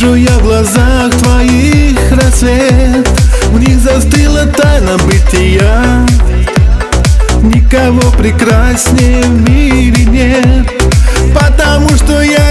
Вижу я в глазах твоих рассвет. В них застыла тайна бытия. Никого прекраснее в мире нет. Потому что я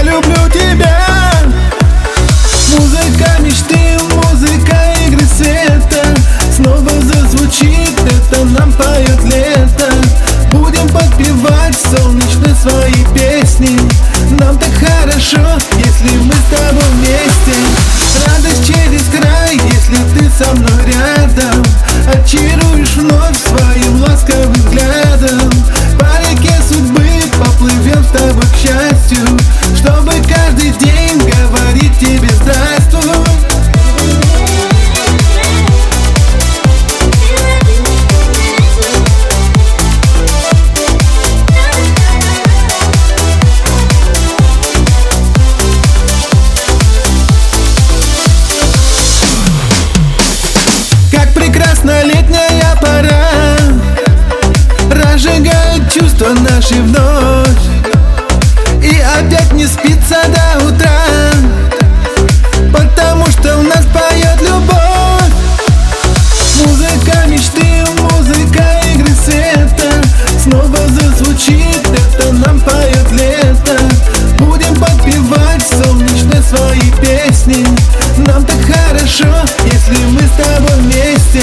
чувства наши вновь И опять не спится до утра. Потому что у нас поет любовь. Музыка мечты, музыка игры света. Снова зазвучит, это нам поет лето. Будем подпевать солнечные свои песни. Нам так хорошо, если мы с тобой вместе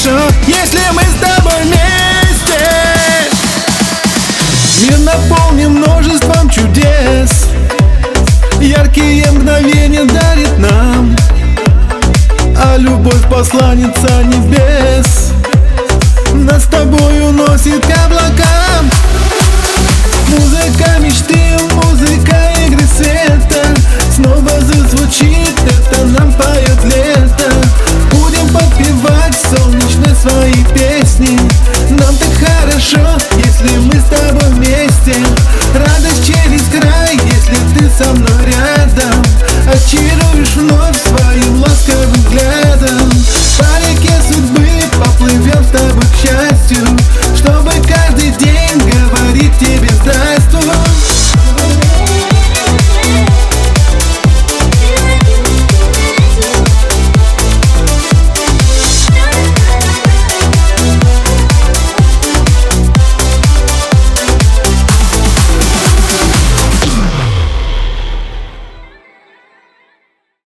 хорошо, если мы с тобой вместе. Мир наполнен множеством чудес. Яркие мгновения дарит нам. А любовь посланница небес. Нас с тобой уносит к облакам свои песни. Нам так хорошо, если мы с тобой вместе. Радость через край, если ты со мной.